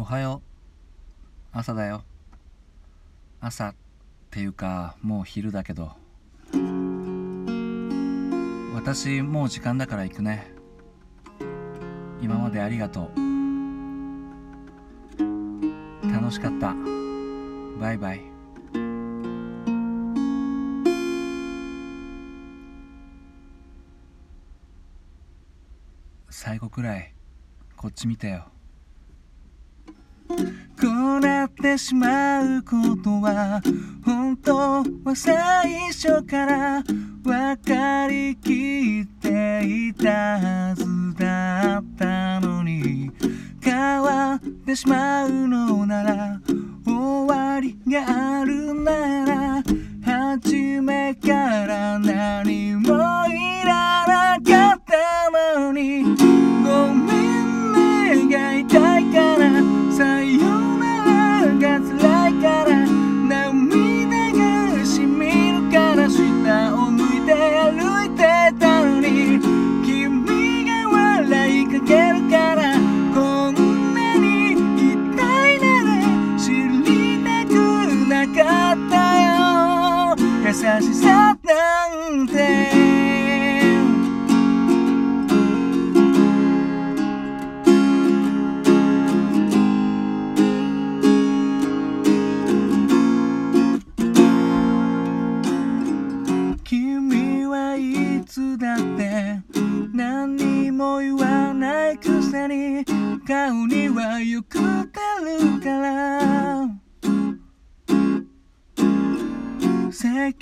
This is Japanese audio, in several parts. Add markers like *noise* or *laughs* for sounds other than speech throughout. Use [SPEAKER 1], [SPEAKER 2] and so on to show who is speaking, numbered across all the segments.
[SPEAKER 1] おはよう。朝だよ。朝っていうかもう昼だけど。私もう時間だから行くね。今までありがとう。楽しかった。バイバイ。最後くらいこっち見てよ。なってしまうことは本当は最初から分かりきっていたはずだったのに変わってしまうのなら終わりがあるなら初めから何もいら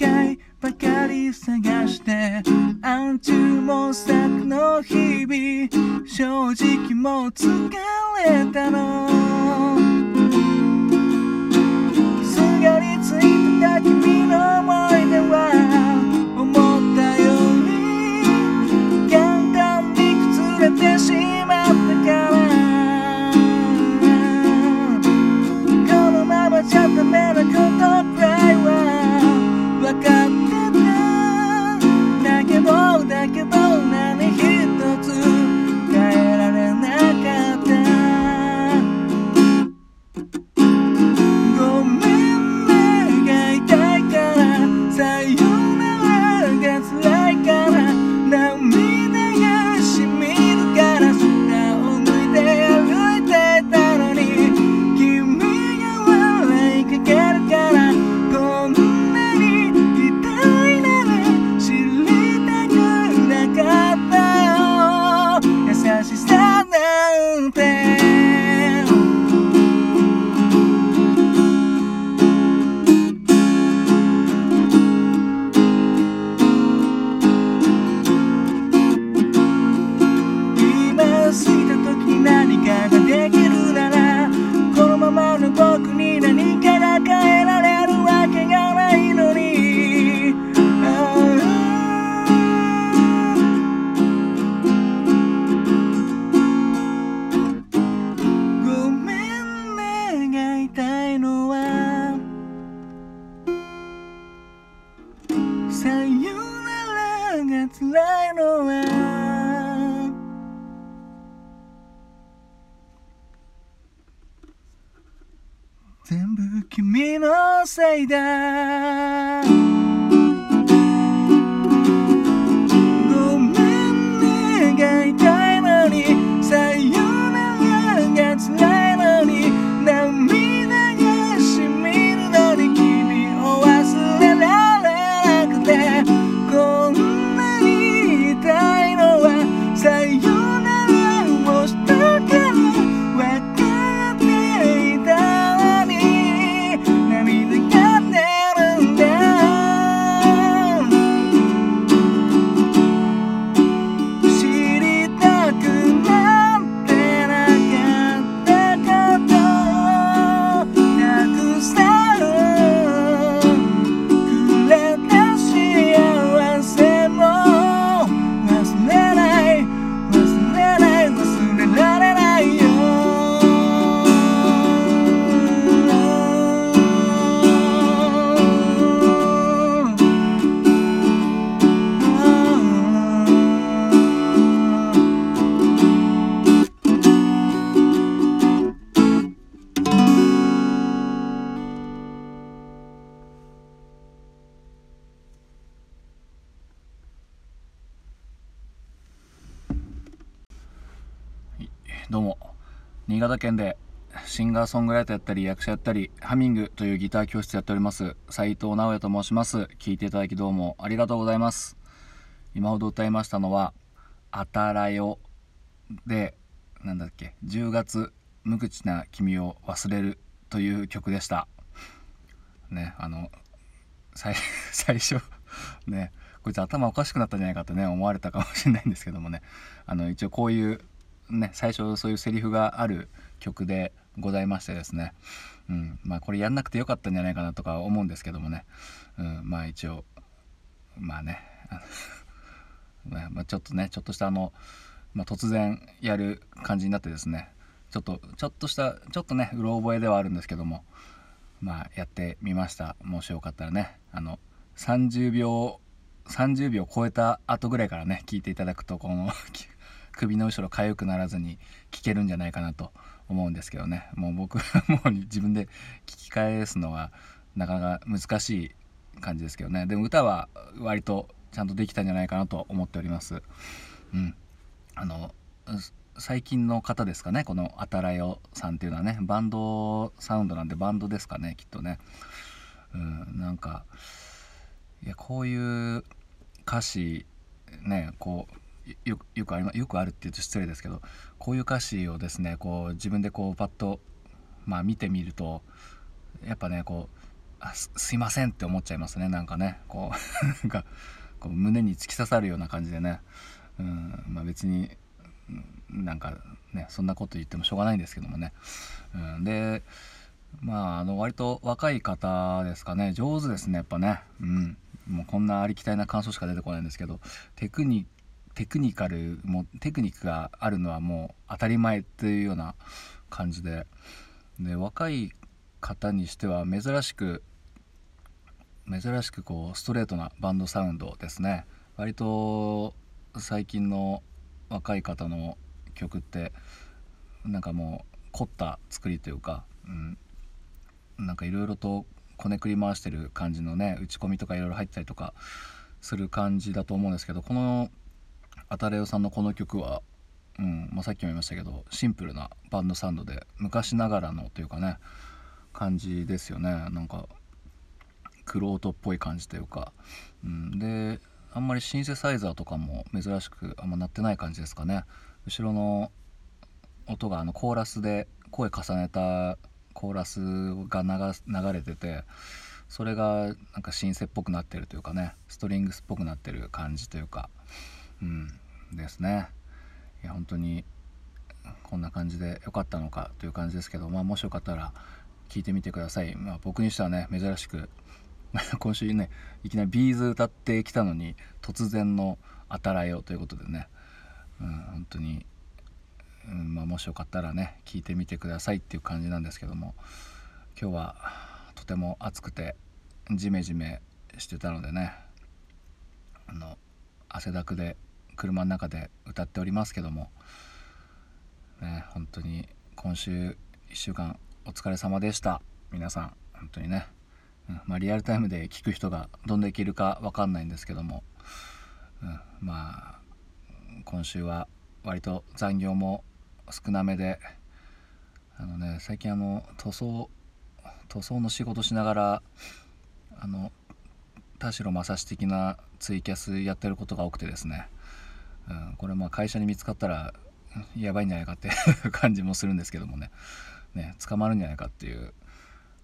[SPEAKER 1] 解ばかり探して暗中模索の日々正直もう疲れたの。全部君のせいだ。新潟県でシンガーソングライターやったり役者やったりハミングというギター教室やっております斉藤直也と申します。聞いていただきどうもありがとうございます。今ほど歌いましたのは「あたらよ」でなんだっけ10月無口な君を忘れるという曲でした。ねあの最 *laughs* 最初ねこいつ頭おかしくなったんじゃないかとね思われたかもしれないんですけどもね。あの一応こういうね最初そういうセリフがある曲でございましてですね、うんまあ、これやんなくてよかったんじゃないかなとか思うんですけどもね、うん、まあ一応まあね *laughs* まあ、ちょっとねちょっとしたあの、まあ、突然やる感じになってですね。ちょっとちょっとしたちょっとねうろ覚えではあるんですけども。まあやってみました。もしよかったらねあの30秒30秒超えた後ぐらいからね聞いていただくとこの *laughs* 首の後ろ痒くならずに聞けるんじゃないかなと思うんですけどね。もう僕は *laughs* もう自分で聞き返すのはなかなか難しい感じですけどね。でも歌は割とちゃんとできたんじゃないかなと思っております。うん。あの最近の方ですかね？このあたらよさんっていうのはね。バンドサウンドなんでバンドですかね？きっとね。うん。なんかいやこういう歌詞ねこうよよくありよくあるって言うと失礼ですけどこういう歌詞をですねこう自分でこうパッと、まあ、見てみるとやっぱねこうあすすいませんって思っちゃいますね。なんかねこう *laughs* なんかこう胸に突き刺さるような感じでね、うんまあ、別になんかねそんなこと言ってもしょうがないんですけどもね、うん、でまああの割と若い方ですかね。上手ですねやっぱね。うん。もうこんなありきたりな感想しか出てこないんですけどテクニックテクニカルもテクニックがあるのはもう当たり前っていうような感じで。で若い方にしては珍しく珍しくこうストレートなバンドサウンドですね。割と最近の若い方の曲ってなんかもう凝った作りというか、うん、なんかいろいろとこねくり回してる感じのね打ち込みとかいろいろ入ったりとかする感じだと思うんですけどこのあたれよさんのこの曲は、うんまあ、さっきも言いましたけどシンプルなバンドサウンドで昔ながらのというかね感じですよね。なんかクロートっぽい感じというか、うん、であんまりシンセサイザーとかも珍しくあんま鳴ってない感じですかね。後ろの音があのコーラスで声重ねたコーラスが流れててそれがなんかシンセっぽくなってるというかねストリングスっぽくなってる感じというか。うんですね。いや本当にこんな感じで良かったのかという感じですけど、まあ、もしよかったら聞いてみてください、まあ、僕にしてはね珍しく *laughs* 今週ねいきなりビーズ歌ってきたのに突然の「あたらよ」ということでね、うん、本当にうんまあ、もしよかったらね聞いてみてくださいっていう感じなんですけども今日はとても暑くてジメジメしてたのでねあの汗だくで車の中で歌っておりますけどもね本当に今週1週間お疲れ様でした。皆さん本当にね、うんまあ、リアルタイムで聞く人がどんだけいるか分かんないんですけども、うん、まあ今週は割と残業も少なめであのね最近あの塗装塗装の仕事しながらあの田代正史的なツイキャスやってることが多くてですね、うん、これまあ会社に見つかったらやばいんじゃないかってい *laughs* う感じもするんですけどもね。ね捕まるんじゃないかっていう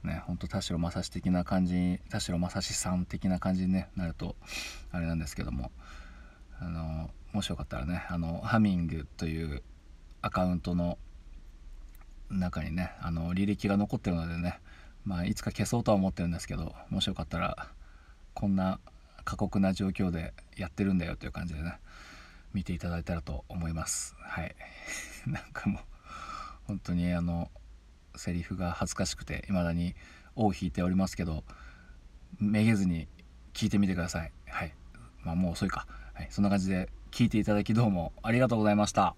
[SPEAKER 1] ねほんと田代正史的な感じ田代正史さん的な感じに、ね、なるとあれなんですけども。あのもしよかったらねあのハミングというアカウントの中にねあの履歴が残ってるのでね、まあ、いつか消そうとは思ってるんですけどもしよかったらこんな過酷な状況でやってるんだよという感じでね見ていただいたらと思います。はい。*laughs* なんかもう本当にあのセリフが恥ずかしくて未だに尾を引いておりますけどめげずに聞いてみてください。はい。まあもう遅いか、はい、そんな感じで聞いていただきどうもありがとうございました。